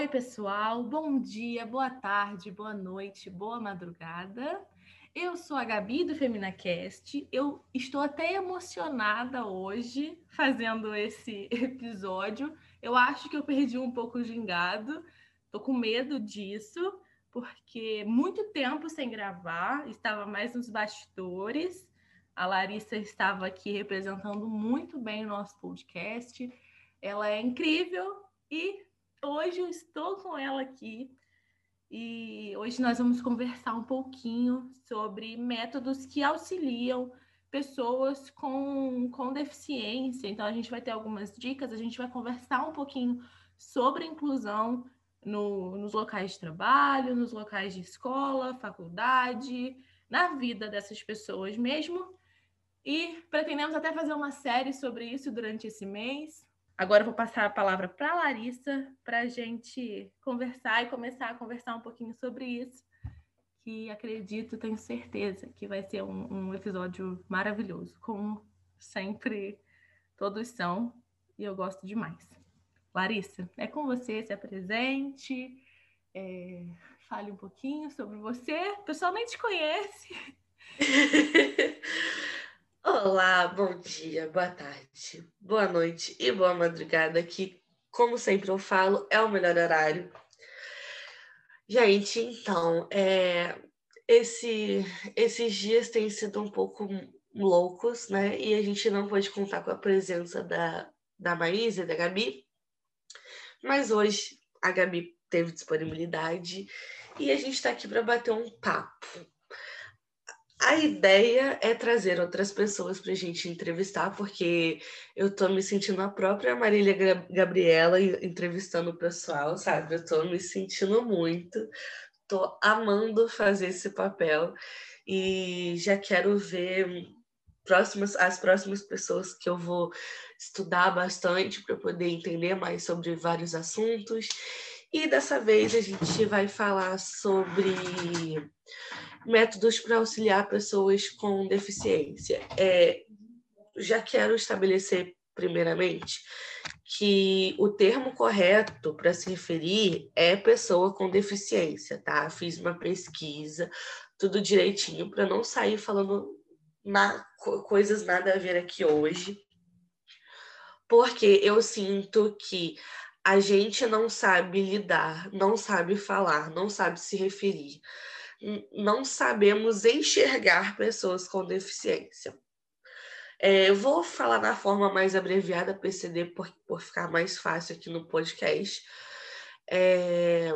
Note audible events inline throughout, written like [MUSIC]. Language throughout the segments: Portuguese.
Oi, pessoal, bom dia, boa tarde, boa noite, boa madrugada. Eu sou a Gabi do FeminaCast. Eu estou até emocionada hoje fazendo esse [LAUGHS] episódio. Eu acho que eu perdi um pouco o gingado. Tô com medo disso, porque muito tempo sem gravar, estava mais nos bastidores. A Larissa estava aqui representando muito bem o nosso podcast. Ela é incrível e hoje eu estou com ela aqui e hoje nós vamos conversar um pouquinho sobre métodos que auxiliam pessoas com, com deficiência. Então, a gente vai ter algumas dicas, a gente vai conversar um pouquinho sobre inclusão no, nos locais de trabalho, nos locais de escola, faculdade, na vida dessas pessoas mesmo. E pretendemos até fazer uma série sobre isso durante esse mês. Agora eu vou passar a palavra para a Larissa para a gente conversar e começar a conversar um pouquinho sobre isso, que acredito, tenho certeza que vai ser um, um episódio maravilhoso, como sempre todos são, e eu gosto demais. Larissa, é com você, se apresente, é, fale um pouquinho sobre você. O pessoal nem te conhece. [LAUGHS] Olá, bom dia, boa tarde, boa noite e boa madrugada, que, como sempre eu falo, é o melhor horário. Gente, então, é, esse, esses dias têm sido um pouco loucos, né? E a gente não pode contar com a presença da, da Maísa e da Gabi, mas hoje a Gabi teve disponibilidade e a gente está aqui para bater um papo a ideia é trazer outras pessoas para a gente entrevistar, porque eu estou me sentindo a própria Marília Gabriela entrevistando o pessoal, sabe? Eu estou me sentindo muito, estou amando fazer esse papel e já quero ver próximas, as próximas pessoas que eu vou estudar bastante para poder entender mais sobre vários assuntos. E dessa vez a gente vai falar sobre métodos para auxiliar pessoas com deficiência. É, já quero estabelecer, primeiramente, que o termo correto para se referir é pessoa com deficiência, tá? Fiz uma pesquisa, tudo direitinho, para não sair falando na, coisas nada a ver aqui hoje, porque eu sinto que a gente não sabe lidar, não sabe falar, não sabe se referir não sabemos enxergar pessoas com deficiência. É, eu vou falar na forma mais abreviada PCD por, por ficar mais fácil aqui no podcast. É,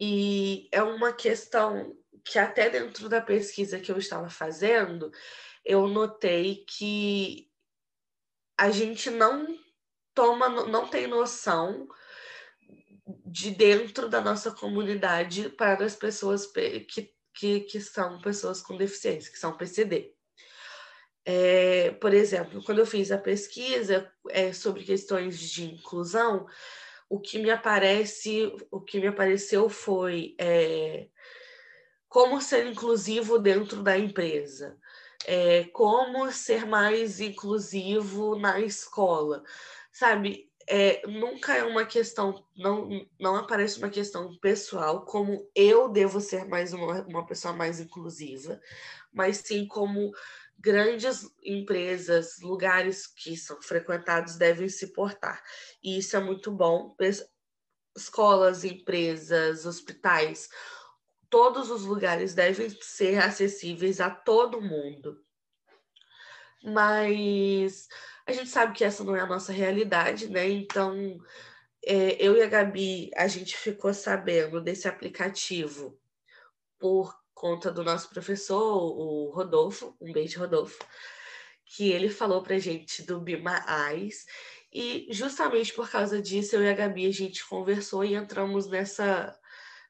e é uma questão que até dentro da pesquisa que eu estava fazendo, eu notei que a gente não toma, não tem noção de dentro da nossa comunidade para as pessoas que, que, que são pessoas com deficiência, que são PCD. É, por exemplo, quando eu fiz a pesquisa é, sobre questões de inclusão, o que me aparece, o que me apareceu foi é, como ser inclusivo dentro da empresa, é, como ser mais inclusivo na escola, sabe? É, nunca é uma questão, não, não aparece uma questão pessoal, como eu devo ser mais uma, uma pessoa mais inclusiva, mas sim como grandes empresas, lugares que são frequentados devem se portar. E isso é muito bom. Escolas, empresas, hospitais, todos os lugares devem ser acessíveis a todo mundo. Mas a gente sabe que essa não é a nossa realidade, né? Então, é, eu e a Gabi, a gente ficou sabendo desse aplicativo por conta do nosso professor, o Rodolfo, um beijo, Rodolfo, que ele falou pra gente do Bima Eyes. E justamente por causa disso, eu e a Gabi, a gente conversou e entramos nessa,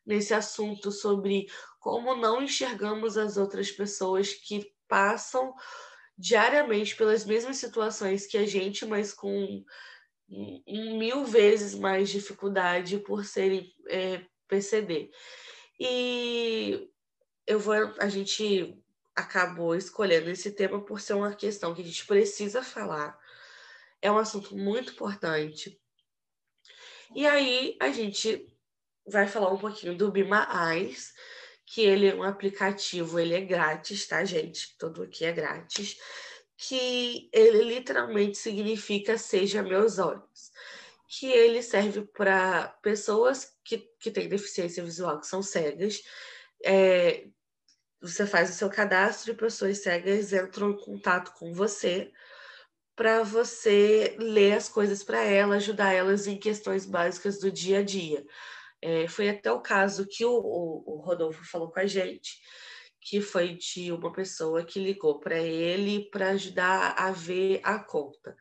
nesse assunto sobre como não enxergamos as outras pessoas que passam diariamente pelas mesmas situações que a gente, mas com mil vezes mais dificuldade por serem é, PCD. E eu vou, a gente acabou escolhendo esse tema por ser uma questão que a gente precisa falar. É um assunto muito importante. E aí a gente vai falar um pouquinho do Bima Eyes, que ele é um aplicativo, ele é grátis, tá, gente? Tudo aqui é grátis. Que ele literalmente significa Seja Meus Olhos. Que ele serve para pessoas que, que têm deficiência visual, que são cegas. É, você faz o seu cadastro e pessoas cegas entram em contato com você para você ler as coisas para elas, ajudar elas em questões básicas do dia a dia. É, foi até o caso que o, o, o, Rodolfo falou com a gente, que foi de uma pessoa que ligou para ele para ajudar a ver a conta.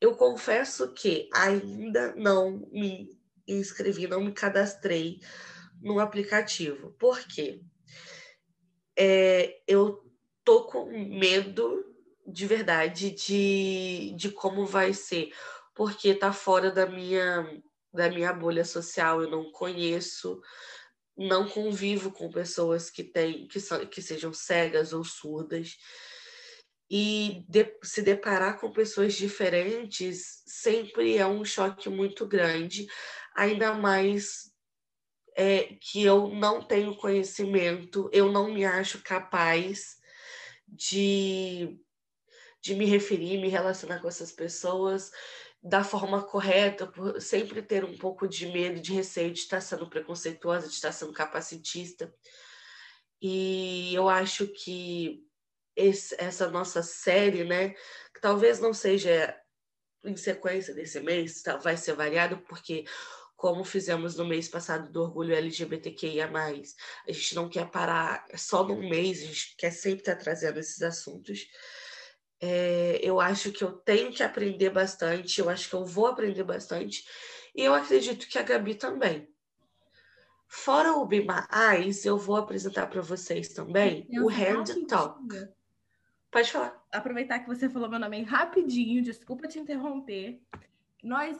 Eu confesso que ainda não me inscrevi, não me cadastrei no aplicativo. Por quê? É, eu tô com medo de verdade de, de como vai ser, porque está fora da minha, da minha bolha social, eu não conheço, não convivo com pessoas que, têm, que, são, que sejam cegas ou surdas. E de, se deparar com pessoas diferentes sempre é um choque muito grande, ainda mais é, que eu não tenho conhecimento, eu não me acho capaz de de me referir, me relacionar com essas pessoas da forma correta, por sempre ter um pouco de medo, de receio de estar sendo preconceituosa, de estar sendo capacitista. E eu acho que esse, essa nossa série, né, que talvez não seja em sequência desse mês, tá, vai ser variado, porque como fizemos no mês passado do orgulho LGBTQIA+, a gente não quer parar só num mês, a gente quer sempre estar trazendo esses assuntos. É, eu acho que eu tenho que aprender bastante, eu acho que eu vou aprender bastante, e eu acredito que a Gabi também. Fora o Be Eyes, eu vou apresentar para vocês também o Hand Talk. Pode falar. Aproveitar que você falou meu nome rapidinho, desculpa te interromper. Nós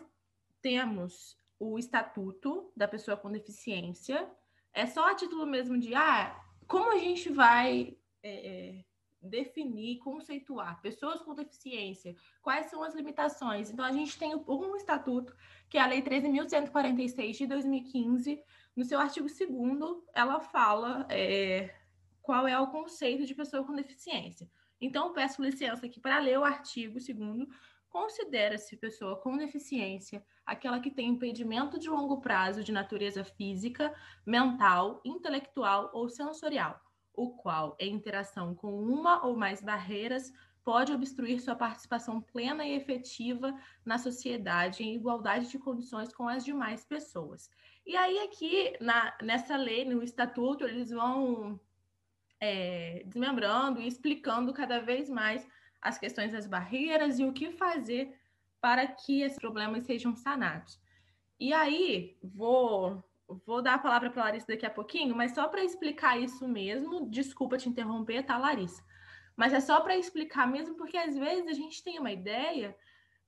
temos o Estatuto da Pessoa com Deficiência. É só a título mesmo de, ah, como a gente vai é, é definir, conceituar pessoas com deficiência, quais são as limitações. Então, a gente tem um estatuto, que é a Lei 13.146 de 2015. No seu artigo 2 ela fala é, qual é o conceito de pessoa com deficiência. Então, peço licença aqui para ler o artigo 2 Considera-se pessoa com deficiência aquela que tem impedimento de longo prazo de natureza física, mental, intelectual ou sensorial o qual, em interação com uma ou mais barreiras, pode obstruir sua participação plena e efetiva na sociedade em igualdade de condições com as demais pessoas. E aí, aqui, na, nessa lei, no estatuto, eles vão é, desmembrando e explicando cada vez mais as questões das barreiras e o que fazer para que esses problemas sejam sanados. E aí, vou vou dar a palavra para a Larissa daqui a pouquinho, mas só para explicar isso mesmo, desculpa te interromper, tá, Larissa? Mas é só para explicar mesmo, porque às vezes a gente tem uma ideia,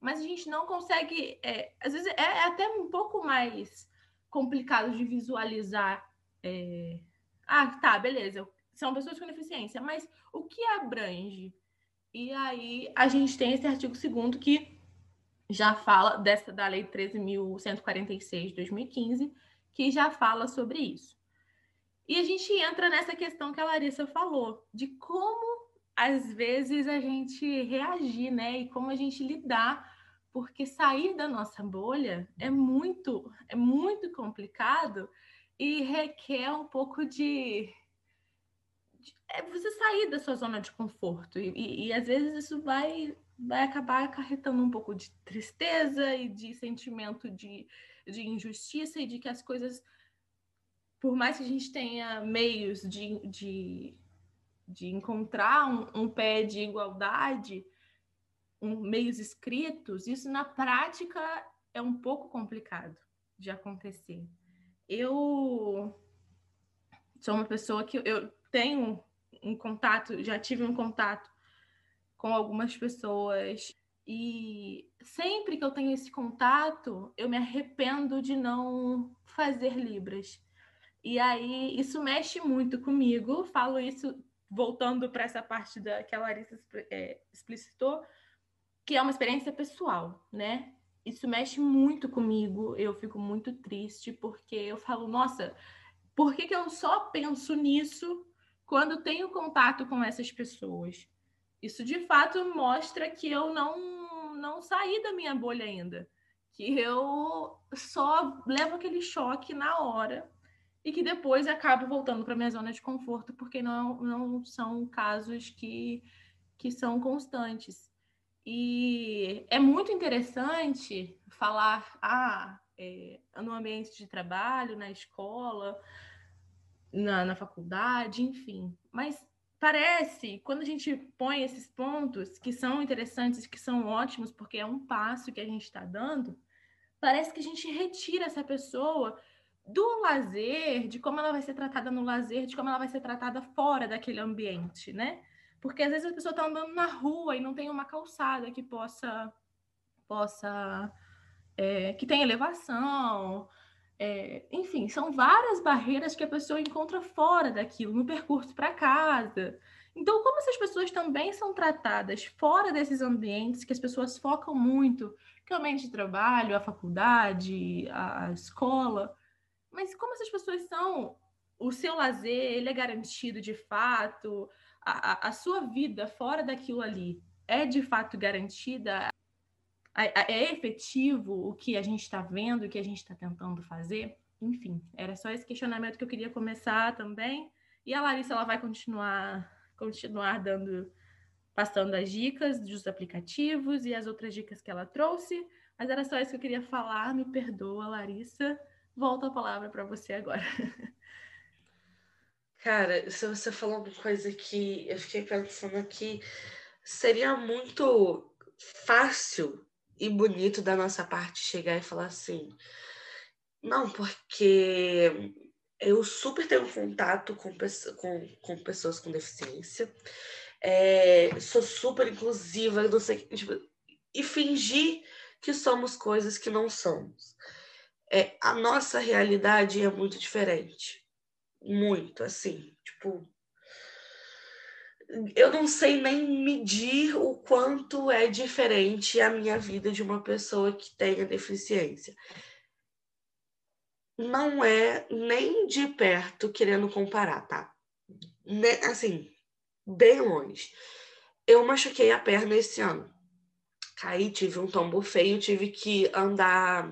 mas a gente não consegue. É, às vezes é, é, até um pouco mais complicado de visualizar. É... Ah, tá, beleza. São pessoas com deficiência, mas o que abrange? E aí a gente tem esse artigo 2 que já fala dessa da Lei 13.146 de 2015 que já fala sobre isso. E a gente entra nessa questão que a Larissa falou, de como às vezes a gente reagir, né? E como a gente lidar, porque sair da nossa bolha é muito, é muito complicado e requer um pouco de, é você sair da sua zona de conforto. E, e, e às vezes isso vai, vai acabar acarretando um pouco de tristeza e de sentimento de, de injustiça e de que as coisas, por mais que a gente tenha meios de, de, de encontrar um, um pé de igualdade, um, meios escritos, isso na prática é um pouco complicado de acontecer. Eu sou uma pessoa que eu tenho um contato, já tive um contato com algumas pessoas e sempre que eu tenho esse contato, eu me arrependo de não fazer Libras. E aí isso mexe muito comigo. Falo isso voltando para essa parte da, que a Larissa é, explicitou, que é uma experiência pessoal, né? isso mexe muito comigo. Eu fico muito triste porque eu falo, nossa, por que, que eu só penso nisso quando tenho contato com essas pessoas? Isso de fato mostra que eu não, não saí da minha bolha ainda. Que eu só levo aquele choque na hora e que depois acabo voltando para minha zona de conforto, porque não, não são casos que, que são constantes. E é muito interessante falar ah, é, no ambiente de trabalho, na escola, na, na faculdade, enfim. Mas parece, quando a gente põe esses pontos que são interessantes, que são ótimos, porque é um passo que a gente está dando, parece que a gente retira essa pessoa do lazer, de como ela vai ser tratada no lazer, de como ela vai ser tratada fora daquele ambiente, né? Porque às vezes a pessoa está andando na rua e não tem uma calçada que possa, possa é, que tem elevação, é, enfim, são várias barreiras que a pessoa encontra fora daquilo, no percurso para casa. Então, como essas pessoas também são tratadas fora desses ambientes, que as pessoas focam muito, que é o ambiente de trabalho, a faculdade, a escola, mas como essas pessoas são, o seu lazer, ele é garantido de fato, a, a, sua vida fora daquilo ali é de fato garantida? É efetivo o que a gente está vendo, o que a gente está tentando fazer? Enfim, era só esse questionamento que eu queria começar também. E a Larissa ela vai continuar, continuar dando, passando as dicas dos aplicativos e as outras dicas que ela trouxe. Mas era só isso que eu queria falar. Me perdoa, Larissa. Volto a palavra para você agora. [LAUGHS] Cara, se você falou uma coisa que eu fiquei pensando aqui, seria muito fácil e bonito da nossa parte chegar e falar assim: não, porque eu super tenho contato com, com, com pessoas com deficiência, é, sou super inclusiva, não sei, tipo, e fingir que somos coisas que não somos. É, a nossa realidade é muito diferente muito, assim, tipo. Eu não sei nem medir o quanto é diferente a minha vida de uma pessoa que tenha deficiência. Não é nem de perto querendo comparar, tá? Assim, bem longe. Eu machuquei a perna esse ano. Caí, tive um tombo feio, tive que andar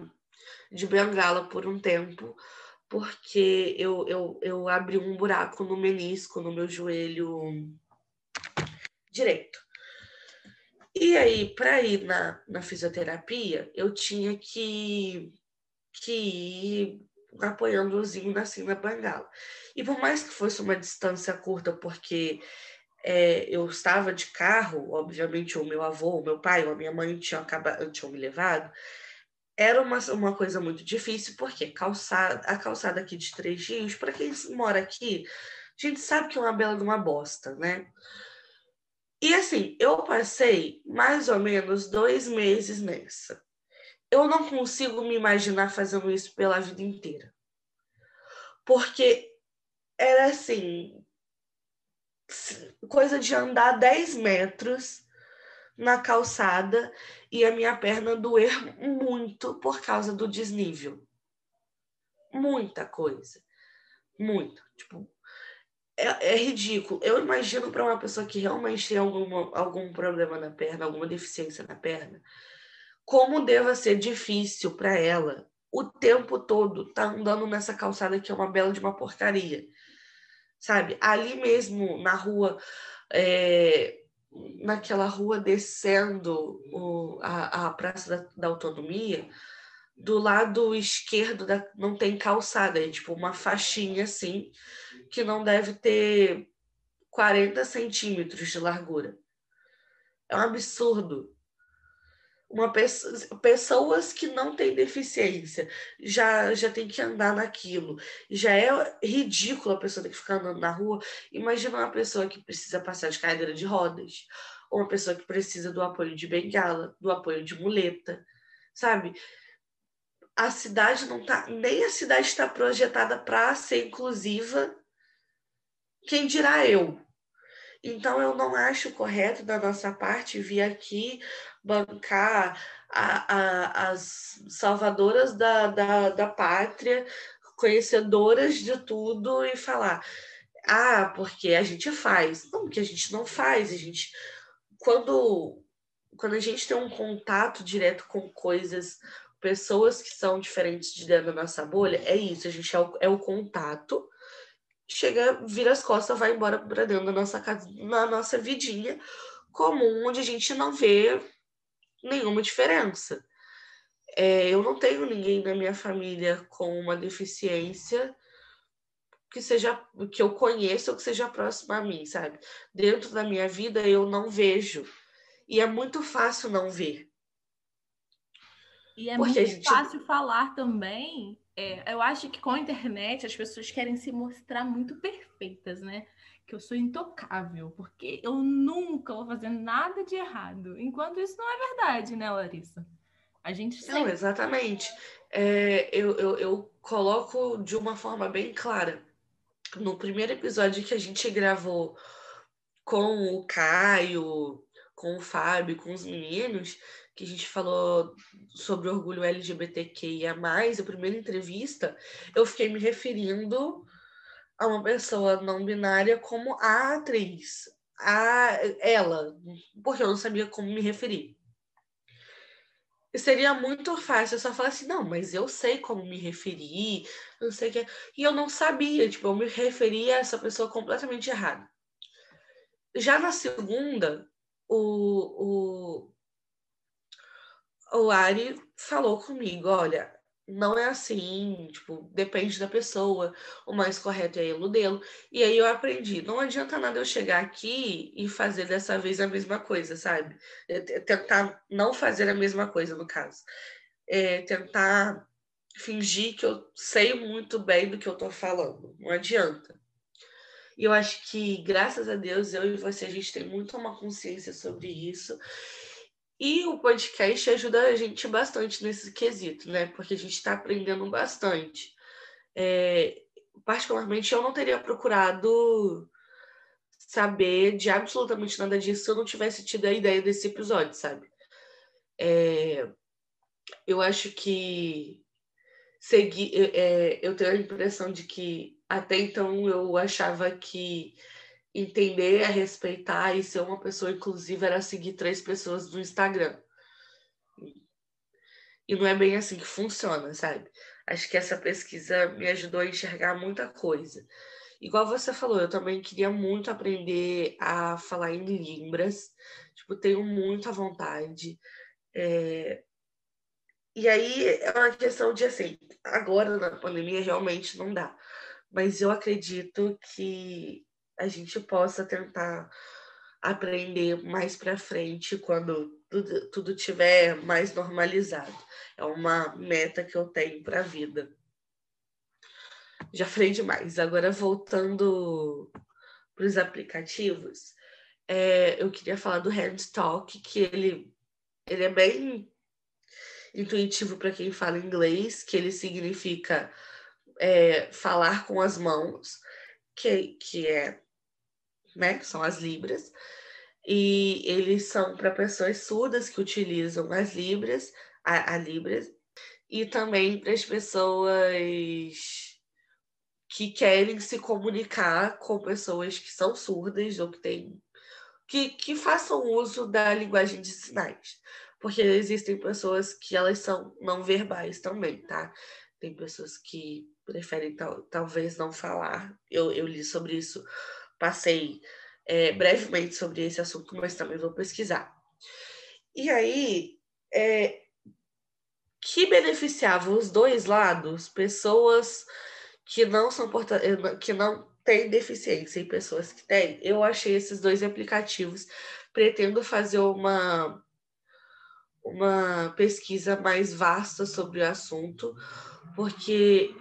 de bengala por um tempo porque eu, eu, eu abri um buraco no menisco, no meu joelho direito. E aí, para ir na, na fisioterapia, eu tinha que, que ir apoiando o Zinho assim na bengala. E por mais que fosse uma distância curta, porque é, eu estava de carro, obviamente o meu avô, o meu pai ou a minha mãe tinham, acabado, tinham me levado, era uma, uma coisa muito difícil, porque calçada, a calçada aqui de Três Rios, para quem mora aqui, a gente sabe que é uma bela de uma bosta, né? E assim, eu passei mais ou menos dois meses nessa. Eu não consigo me imaginar fazendo isso pela vida inteira. Porque era assim, coisa de andar 10 metros na calçada e a minha perna doer muito por causa do desnível. Muita coisa. Muito. Tipo, é, é ridículo. Eu imagino para uma pessoa que realmente tem alguma, algum problema na perna, alguma deficiência na perna, como deva ser difícil para ela o tempo todo tá andando nessa calçada que é uma bela de uma porcaria. Sabe? Ali mesmo, na rua, é, naquela rua descendo o, a, a Praça da, da, Autonomia, do lado esquerdo da, não tem calçada, é tipo uma faixinha assim, que não deve ter 40 centímetros de largura. É um absurdo uma pessoa, pessoas que não têm deficiência já já tem que andar naquilo. Já é ridículo a pessoa ter que ficar andando na rua. Imagina uma pessoa que precisa passar de cadeira de rodas, ou uma pessoa que precisa do apoio de bengala, do apoio de muleta, sabe? A cidade não tá, nem a cidade está projetada para ser inclusiva. Quem dirá eu? Então, eu não acho correto da nossa parte vir aqui bancar a, a, as salvadoras da, da, da pátria, conhecedoras de tudo e falar, ah, porque a gente faz. Não, porque a gente não faz. A gente, quando, quando a gente tem um contato direto com coisas, pessoas que são diferentes de dentro da nossa bolha, é isso. A gente é o, é o contato. Chega, vira as costas, vai embora para dentro da nossa casa, na nossa vidinha comum, onde a gente não vê nenhuma diferença. É, eu não tenho ninguém na minha família com uma deficiência que seja que eu conheça ou que seja próximo a mim, sabe? Dentro da minha vida eu não vejo. E é muito fácil não ver. E é Porque muito gente... fácil falar também. É, eu acho que com a internet as pessoas querem se mostrar muito perfeitas, né? Que eu sou intocável, porque eu nunca vou fazer nada de errado. Enquanto isso não é verdade, né, Larissa? A gente sempre... Não, exatamente. É, eu, eu, eu coloco de uma forma bem clara. No primeiro episódio que a gente gravou com o Caio, com o Fábio, com os meninos, que a gente falou sobre orgulho LGBTQIA, a primeira entrevista, eu fiquei me referindo a uma pessoa não binária como a atriz, a ela, porque eu não sabia como me referir. E seria muito fácil eu só falar assim, não, mas eu sei como me referir, não sei o que. E eu não sabia, tipo, eu me referia a essa pessoa completamente errada. Já na segunda, o, o, o Ari falou comigo, olha, não é assim, tipo, depende da pessoa, o mais correto é ele dele. E aí eu aprendi, não adianta nada eu chegar aqui e fazer dessa vez a mesma coisa, sabe? É, tentar não fazer a mesma coisa, no caso. É, tentar fingir que eu sei muito bem do que eu tô falando. Não adianta. E eu acho que, graças a Deus, eu e você, a gente tem muito uma consciência sobre isso. E o podcast ajuda a gente bastante nesse quesito, né? Porque a gente está aprendendo bastante. É, particularmente, eu não teria procurado saber de absolutamente nada disso se eu não tivesse tido a ideia desse episódio, sabe? É, eu acho que seguir, é, eu tenho a impressão de que até então eu achava que entender, a respeitar e ser uma pessoa inclusiva era seguir três pessoas no Instagram. E não é bem assim que funciona, sabe? Acho que essa pesquisa me ajudou a enxergar muita coisa. Igual você falou, eu também queria muito aprender a falar em Libras. Tipo, tenho muita vontade. É... E aí é uma questão de assim, agora na pandemia realmente não dá. Mas eu acredito que a gente possa tentar aprender mais para frente quando tudo, tudo tiver mais normalizado. É uma meta que eu tenho para a vida. Já falei demais. Agora, voltando para os aplicativos, é, eu queria falar do Handtalk, que ele, ele é bem intuitivo para quem fala inglês, que ele significa é, falar com as mãos, que, que é né, que são as libras, e eles são para pessoas surdas que utilizam as libras, a, a libras, e também para as pessoas que querem se comunicar com pessoas que são surdas ou que têm que, que façam uso da linguagem de sinais. Porque existem pessoas que elas são não verbais também, tá? Tem pessoas que preferem tal, talvez não falar. Eu, eu li sobre isso passei é, brevemente sobre esse assunto, mas também vou pesquisar. E aí, é, que beneficiava os dois lados, pessoas que não são eh, que não têm deficiência e pessoas que têm, eu achei esses dois aplicativos. Pretendo fazer uma uma pesquisa mais vasta sobre o assunto, porque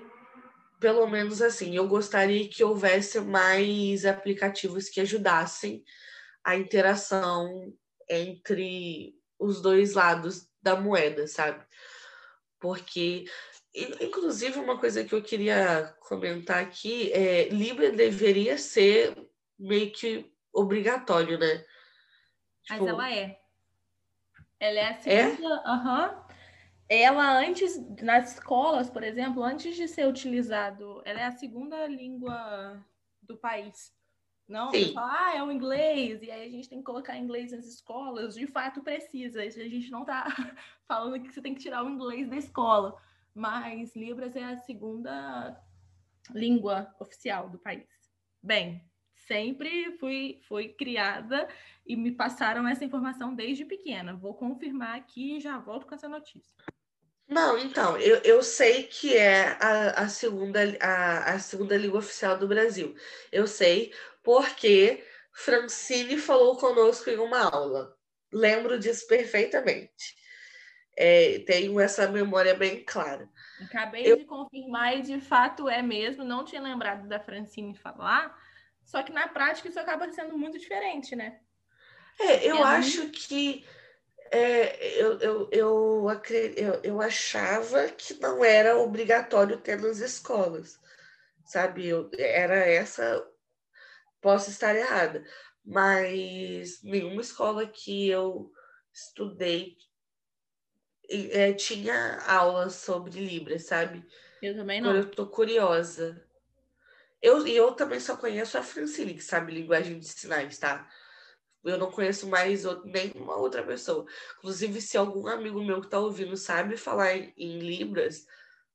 pelo menos assim, eu gostaria que houvesse mais aplicativos que ajudassem a interação entre os dois lados da moeda, sabe? Porque, inclusive, uma coisa que eu queria comentar aqui é Libra deveria ser meio que obrigatório, né? Mas tipo, ela é. Ela é a segunda. É? Uhum. Ela antes, nas escolas, por exemplo, antes de ser utilizado, ela é a segunda língua do país. Não, Sim. ah, é o inglês, e aí a gente tem que colocar inglês nas escolas. De fato, precisa. A gente não está [LAUGHS] falando que você tem que tirar o inglês da escola. Mas Libras é a segunda língua oficial do país. Bem, sempre fui, fui criada e me passaram essa informação desde pequena. Vou confirmar aqui e já volto com essa notícia. Não, então, eu, eu sei que é a, a, segunda, a, a segunda língua oficial do Brasil. Eu sei porque Francine falou conosco em uma aula. Lembro disso perfeitamente. É, tenho essa memória bem clara. Acabei eu... de confirmar e de fato é mesmo. Não tinha lembrado da Francine falar, só que na prática isso acaba sendo muito diferente, né? É, eu acho que é, eu, eu, eu, eu, eu achava que não era obrigatório ter nas escolas, sabe? Eu, era essa Posso estar errada, mas nenhuma escola que eu estudei é, tinha aulas sobre Libras, sabe? Eu também não. eu tô curiosa. Eu, e eu também só conheço a Francine, que sabe linguagem de sinais, tá? Eu não conheço mais outro, nenhuma outra pessoa. Inclusive, se algum amigo meu que tá ouvindo sabe falar em, em Libras,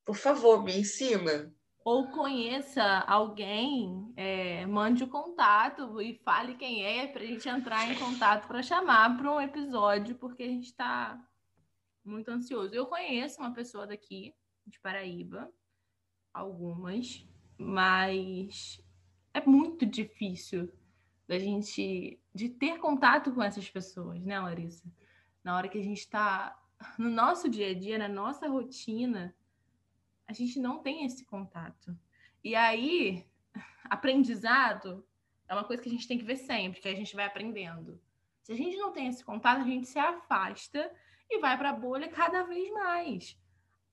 por favor, me ensina ou conheça alguém, é, mande o contato e fale quem é para a gente entrar em contato para chamar para um episódio, porque a gente está muito ansioso. Eu conheço uma pessoa daqui, de Paraíba, algumas, mas é muito difícil da gente de ter contato com essas pessoas, né, Larissa? Na hora que a gente está [LAUGHS] no nosso dia a dia, na nossa rotina, a gente não tem esse contato. E aí, [LAUGHS] aprendizado é uma coisa que a gente tem que ver sempre, que a gente vai aprendendo. Se a gente não tem esse contato, a gente se afasta e vai para a bolha cada vez mais.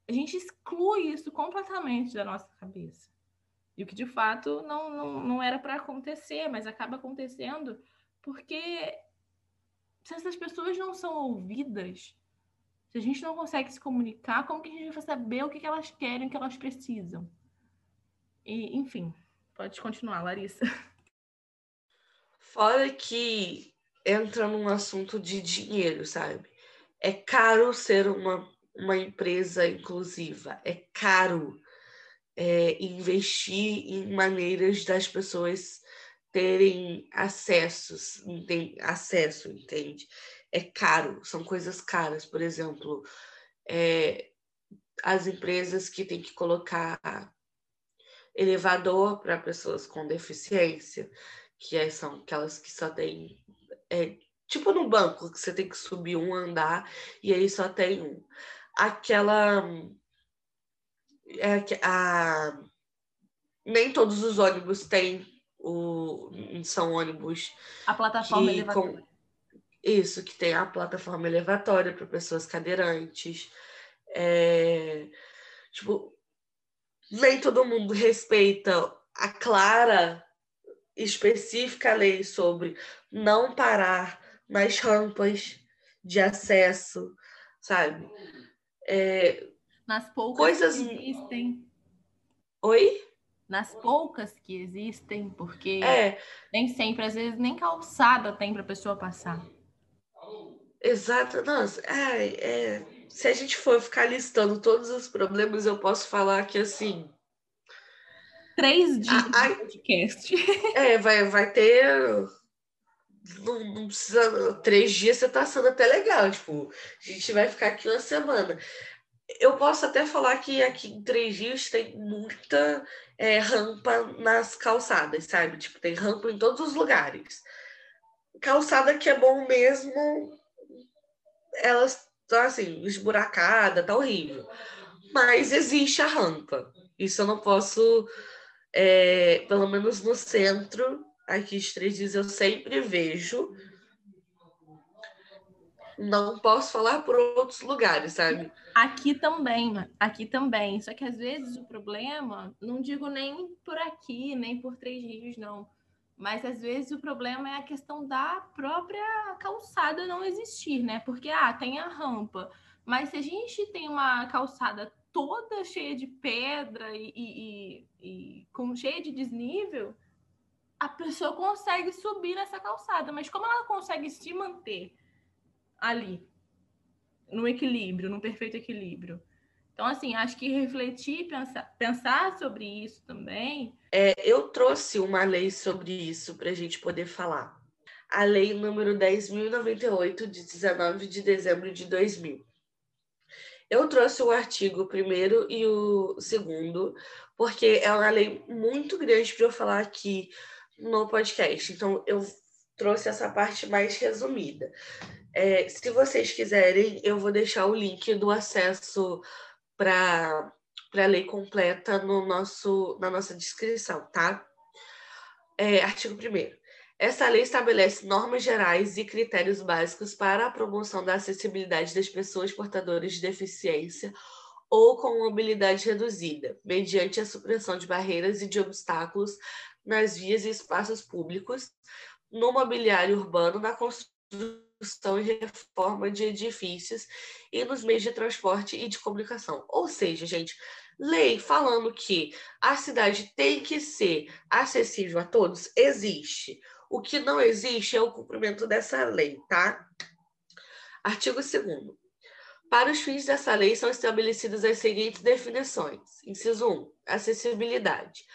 A gente exclui isso completamente da nossa cabeça. E o que de fato não, não, não era para acontecer, mas acaba acontecendo porque se essas pessoas não são ouvidas, se a gente não consegue se comunicar, como que a gente vai saber o que, que elas querem, o que elas precisam? E, enfim, pode continuar, Larissa. [LAUGHS] Fora que entra num assunto de dinheiro, sabe? É caro ser uma, uma empresa inclusiva, é caro é, investir em maneiras das pessoas terem acessos, entende? acesso, entende? é caro, são coisas caras. Por exemplo, é, as empresas que têm que colocar elevador para pessoas com deficiência, que é, são aquelas que só tem. É, tipo no banco, que você tem que subir um andar e aí só tem um. Aquela. É, a, nem todos os ônibus têm o, são ônibus. A plataforma que, elevador. Com, isso, que tem a plataforma elevatória para pessoas cadeirantes. É, tipo, nem todo mundo respeita a clara, específica lei sobre não parar nas rampas de acesso, sabe? É, nas poucas coisas... que existem. Oi? Nas poucas que existem, porque é. nem sempre, às vezes, nem calçada tem para a pessoa passar. Exato, nossa, ai, é, se a gente for ficar listando todos os problemas, eu posso falar que assim. Três dias a, de podcast. [LAUGHS] É, vai, vai ter. Não, não, precisa. Três dias você tá sendo até legal. Tipo, a gente vai ficar aqui uma semana. Eu posso até falar que aqui em três dias tem muita é, rampa nas calçadas, sabe? Tipo, tem rampa em todos os lugares. Calçada que é bom mesmo elas estão assim, esburacada, tá horrível. Mas existe a rampa. Isso eu não posso, é, pelo menos no centro, aqui de Três Dias, eu sempre vejo. Não posso falar por outros lugares, sabe? Aqui também, aqui também. Só que às vezes o problema, não digo nem por aqui, nem por Três Rios, não. Mas às vezes o problema é a questão da própria calçada não existir, né? Porque ah, tem a rampa, mas se a gente tem uma calçada toda cheia de pedra e, e, e, e com cheia de desnível, a pessoa consegue subir nessa calçada, mas como ela consegue se manter ali no equilíbrio, no perfeito equilíbrio? Então, assim, acho que refletir, pensar, pensar sobre isso também. É, eu trouxe uma lei sobre isso para a gente poder falar. A lei número 10.098, de 19 de dezembro de 2000. Eu trouxe o artigo primeiro e o segundo, porque é uma lei muito grande para eu falar aqui no podcast. Então, eu trouxe essa parte mais resumida. É, se vocês quiserem, eu vou deixar o link do acesso para a lei completa no nosso, na nossa descrição, tá? É, artigo 1. Essa lei estabelece normas gerais e critérios básicos para a promoção da acessibilidade das pessoas portadoras de deficiência ou com mobilidade reduzida, mediante a supressão de barreiras e de obstáculos nas vias e espaços públicos, no mobiliário urbano, na construção e reforma de edifícios e nos meios de transporte e de comunicação. Ou seja, gente, lei falando que a cidade tem que ser acessível a todos, existe. O que não existe é o cumprimento dessa lei, tá? Artigo 2 para os fins dessa lei são estabelecidas as seguintes definições. Inciso 1. Acessibilidade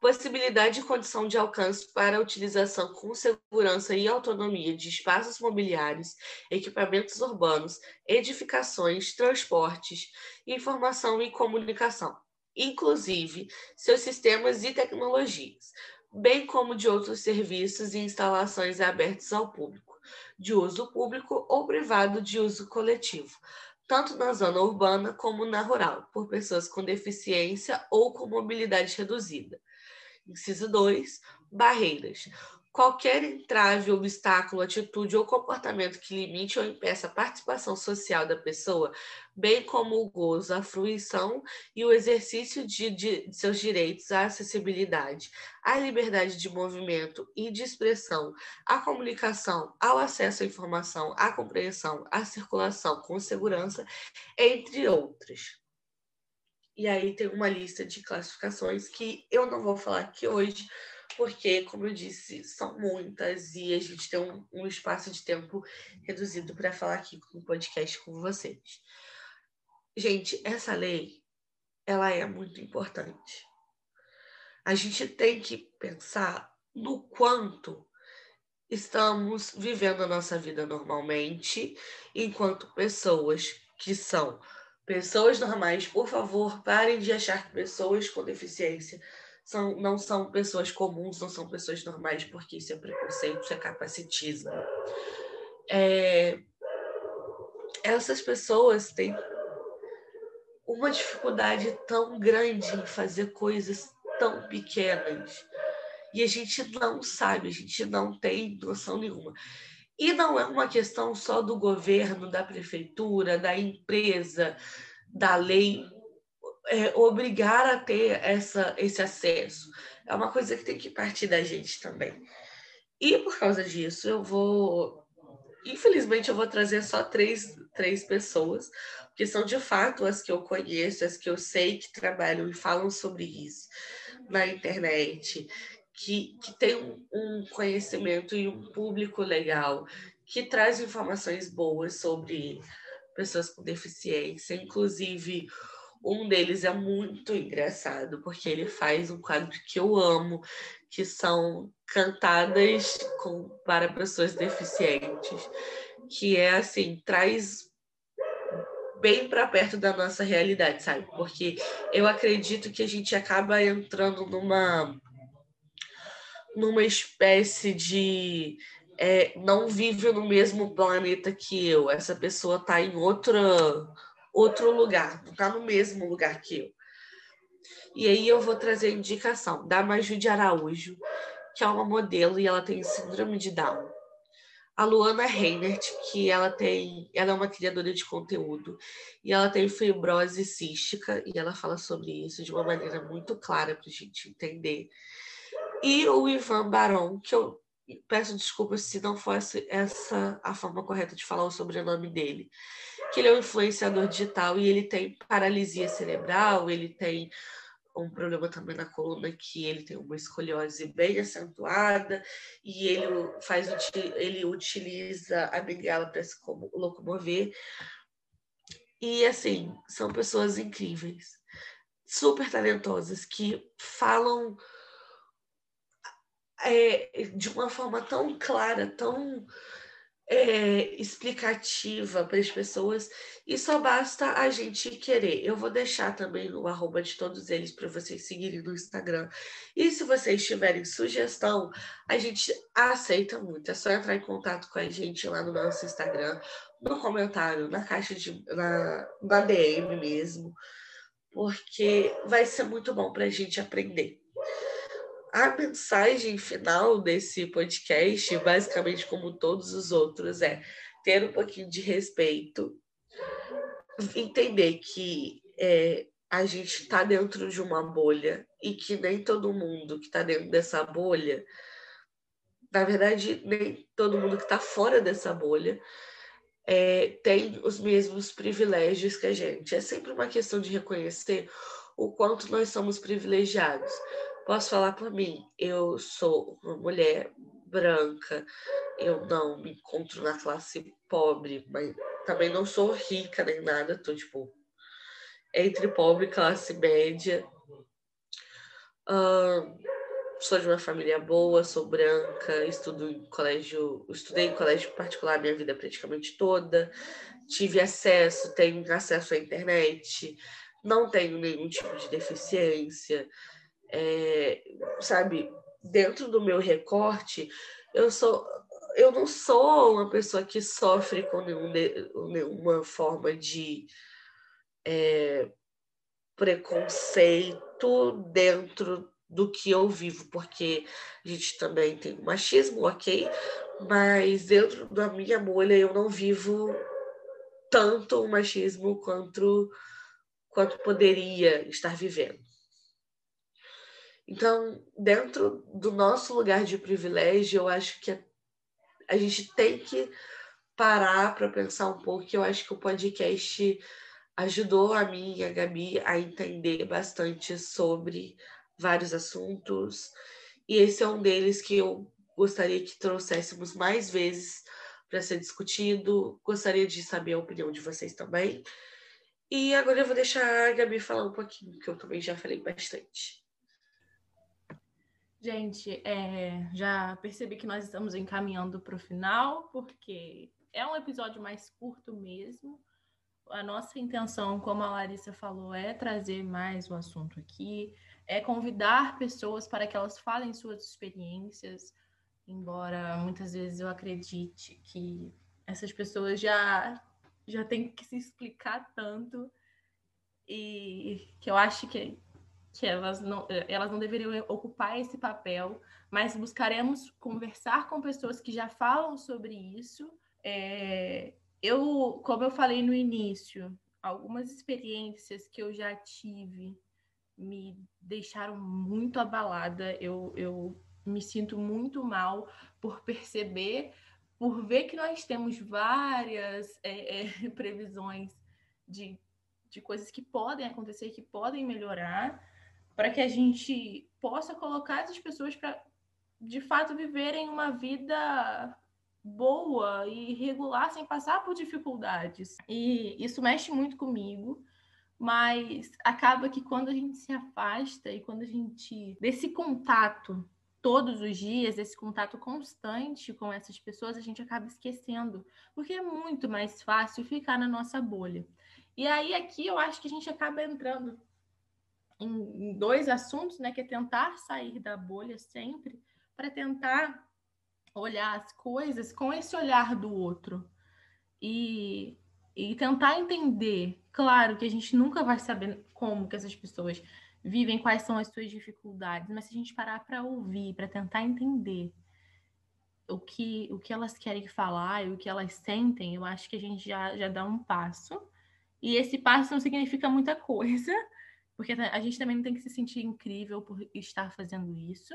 possibilidade e condição de alcance para a utilização com segurança e autonomia de espaços mobiliários, equipamentos urbanos, edificações, transportes, informação e comunicação, inclusive seus sistemas e tecnologias, bem como de outros serviços e instalações abertos ao público, de uso público ou privado de uso coletivo, tanto na zona urbana como na rural, por pessoas com deficiência ou com mobilidade reduzida Inciso 2, barreiras. Qualquer entrave, obstáculo, atitude ou comportamento que limite ou impeça a participação social da pessoa, bem como o gozo, a fruição e o exercício de, de, de seus direitos à acessibilidade, à liberdade de movimento e de expressão, à comunicação, ao acesso à informação, à compreensão, à circulação com segurança, entre outras. E aí tem uma lista de classificações que eu não vou falar aqui hoje, porque, como eu disse, são muitas e a gente tem um, um espaço de tempo reduzido para falar aqui no podcast com vocês. Gente, essa lei, ela é muito importante. A gente tem que pensar no quanto estamos vivendo a nossa vida normalmente, enquanto pessoas que são Pessoas normais, por favor, parem de achar que pessoas com deficiência são, não são pessoas comuns, não são pessoas normais, porque isso é preconceito, isso é capacitismo. É... Essas pessoas têm uma dificuldade tão grande em fazer coisas tão pequenas. E a gente não sabe, a gente não tem noção nenhuma. E não é uma questão só do governo, da prefeitura, da empresa, da lei é, obrigar a ter essa, esse acesso. É uma coisa que tem que partir da gente também. E por causa disso, eu vou. Infelizmente, eu vou trazer só três, três pessoas, que são de fato as que eu conheço, as que eu sei que trabalham e falam sobre isso na internet, que, que tem um, conhecimento e um público legal, que traz informações boas sobre pessoas com deficiência. Inclusive, um deles é muito engraçado, porque ele faz um quadro que eu amo, que são cantadas com, para pessoas deficientes, que é assim, traz bem para perto da nossa realidade, sabe? Porque eu acredito que a gente acaba entrando numa numa espécie de é, não vive no mesmo planeta que eu. Essa pessoa está em outra, outro lugar, não está no mesmo lugar que eu. E aí eu vou trazer a indicação da Maju de Araújo, que é uma modelo e ela tem síndrome de Down. A Luana Reinert, que ela tem, ela é uma criadora de conteúdo e ela tem fibrose cística e ela fala sobre isso de uma maneira muito clara para a gente entender e o Ivan Baron, que eu peço desculpas se não fosse essa a forma correta de falar o sobrenome dele, que ele é um influenciador digital e ele tem paralisia cerebral, ele tem um problema também na coluna que ele tem uma escoliose bem acentuada e ele faz ele utiliza a bengala para se locomover. E assim, são pessoas incríveis, super talentosas que falam é, de uma forma tão clara, tão é, explicativa para as pessoas e só basta a gente querer. Eu vou deixar também o arroba de todos eles para vocês seguirem no Instagram. E se vocês tiverem sugestão, a gente aceita muito. É só entrar em contato com a gente lá no nosso Instagram, no comentário, na caixa de. na, na DM mesmo, porque vai ser muito bom para a gente aprender. A mensagem final desse podcast, basicamente como todos os outros, é ter um pouquinho de respeito, entender que é, a gente está dentro de uma bolha e que nem todo mundo que está dentro dessa bolha, na verdade, nem todo mundo que está fora dessa bolha é, tem os mesmos privilégios que a gente. É sempre uma questão de reconhecer o quanto nós somos privilegiados. Posso falar por mim, eu sou uma mulher branca, eu não me encontro na classe pobre, mas também não sou rica nem nada, tô tipo entre pobre e classe média. Uh, sou de uma família boa, sou branca, estudo em colégio, estudei em colégio particular minha vida praticamente toda, tive acesso, tenho acesso à internet, não tenho nenhum tipo de deficiência é, sabe, dentro do meu recorte, eu sou eu não sou uma pessoa que sofre com nenhum, nenhuma forma de é, preconceito dentro do que eu vivo, porque a gente também tem machismo, ok, mas dentro da minha bolha eu não vivo tanto o machismo quanto, quanto poderia estar vivendo. Então, dentro do nosso lugar de privilégio, eu acho que a gente tem que parar para pensar um pouco, que eu acho que o podcast ajudou a mim e a Gabi a entender bastante sobre vários assuntos, e esse é um deles que eu gostaria que trouxéssemos mais vezes para ser discutido. Gostaria de saber a opinião de vocês também. E agora eu vou deixar a Gabi falar um pouquinho, que eu também já falei bastante. Gente, é, já percebi que nós estamos encaminhando para o final, porque é um episódio mais curto mesmo. A nossa intenção, como a Larissa falou, é trazer mais o assunto aqui, é convidar pessoas para que elas falem suas experiências, embora muitas vezes eu acredite que essas pessoas já já têm que se explicar tanto e que eu acho que que elas não, eh, elas não deveriam ocupar esse papel, mas buscaremos conversar com pessoas que já falam sobre isso. É, eu, como eu falei no início, algumas experiências que eu já tive me deixaram muito abalada. Eu, eu me sinto muito mal por perceber, por ver que nós temos várias é, é, [LAUGHS] previsões de, de coisas que podem acontecer, que podem melhorar para que a gente possa colocar essas pessoas para, de fato, viverem uma vida boa e regular sem passar por dificuldades. E isso mexe muito comigo, mas acaba que quando a gente se afasta e quando a gente desse contato todos os dias, esse contato constante com essas pessoas, a gente acaba esquecendo, porque é muito mais fácil ficar na nossa bolha. E aí aqui eu acho que a gente acaba entrando em, dois assuntos, né, que é tentar sair da bolha sempre, para tentar olhar as coisas com esse olhar do outro e, e tentar entender. Claro que a gente nunca vai saber como que essas pessoas vivem, quais são as suas dificuldades, mas se a gente parar para ouvir, para tentar entender o que, o que elas querem falar e o que elas sentem, eu acho que a gente já, já dá um passo. E esse passo não significa muita coisa, porque a gente também não tem que se sentir incrível por estar fazendo isso,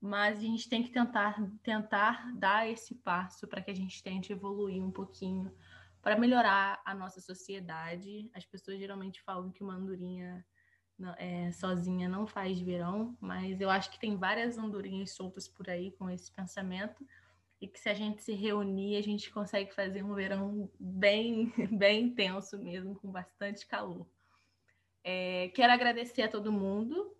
mas a gente tem que tentar, tentar dar esse passo para que a gente tente evoluir um pouquinho para melhorar a nossa sociedade. As pessoas geralmente falam que uma andorinha não, é, sozinha não faz verão, mas eu acho que tem várias andorinhas soltas por aí com esse pensamento e que se a gente se reunir, a gente consegue fazer um verão bem, [LAUGHS] bem intenso mesmo, com bastante calor. É, quero agradecer a todo mundo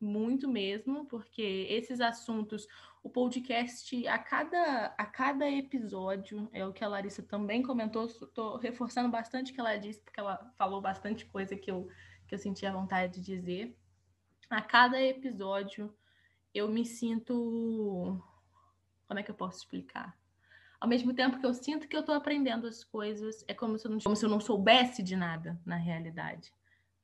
muito mesmo, porque esses assuntos, o podcast, a cada, a cada episódio, é o que a Larissa também comentou, estou reforçando bastante o que ela disse, porque ela falou bastante coisa que eu, que eu senti a vontade de dizer. A cada episódio, eu me sinto. Como é que eu posso explicar? Ao mesmo tempo que eu sinto que eu estou aprendendo as coisas, é como se, não, como se eu não soubesse de nada, na realidade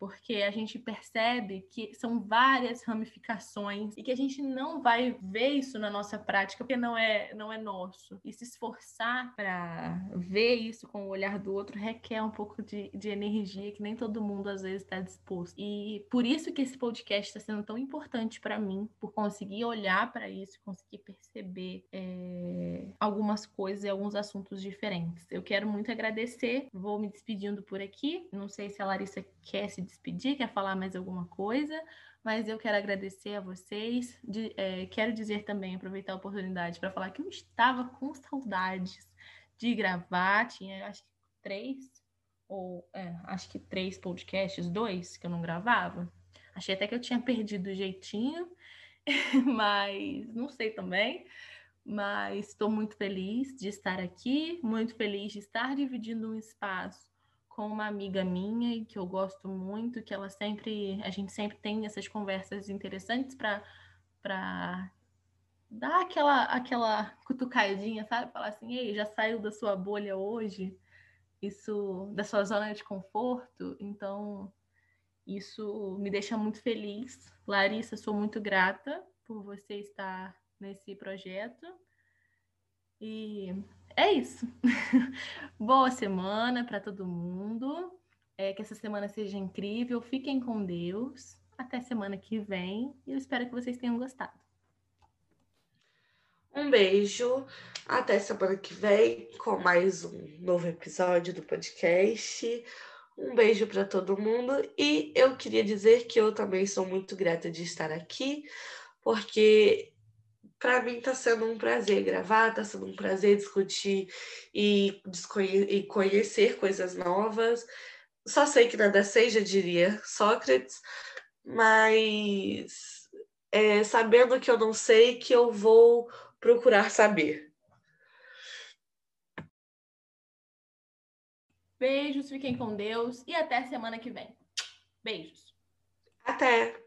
porque a gente percebe que são várias ramificações e que a gente não vai ver isso na nossa prática porque não é não é nosso. E se esforçar para ver isso com o olhar do outro requer um pouco de, de energia que nem todo mundo às vezes está disposto. E por isso que esse podcast está sendo tão importante para mim, por conseguir olhar para isso, conseguir perceber é, algumas coisas e alguns assuntos diferentes. Eu quero muito agradecer, vou me despedindo por aqui. Não sei se a Larissa quer se despedir, quer falar mais alguma coisa, mas eu quero agradecer a vocês. De, é, quero dizer também, aproveitar a oportunidade para falar que eu estava com saudades de gravar, tinha acho que três, ou é, acho que três podcasts, dois que eu não gravava. Achei até que eu tinha perdido o jeitinho, [LAUGHS] mas não sei também. Mas estou muito feliz de estar aqui, muito feliz de estar dividindo um espaço com uma amiga minha e que eu gosto muito, que ela sempre, a gente sempre tem essas conversas interessantes para para dar aquela aquela cutucadinha, sabe? Falar assim, ei, já saiu da sua bolha hoje? Isso da sua zona de conforto? Então, isso me deixa muito feliz. Larissa, sou muito grata por você estar nesse projeto. E é isso. [LAUGHS] Boa semana para todo mundo. É, que essa semana seja incrível. Fiquem com Deus. Até semana que vem. E eu espero que vocês tenham gostado. Um beijo. Até semana que vem com mais um novo episódio do podcast. Um beijo para todo mundo. E eu queria dizer que eu também sou muito grata de estar aqui, porque para mim está sendo um prazer gravar, está sendo um prazer discutir e, e conhecer coisas novas. Só sei que nada seja, diria Sócrates, mas é, sabendo que eu não sei, que eu vou procurar saber. Beijos, fiquem com Deus e até semana que vem. Beijos. Até!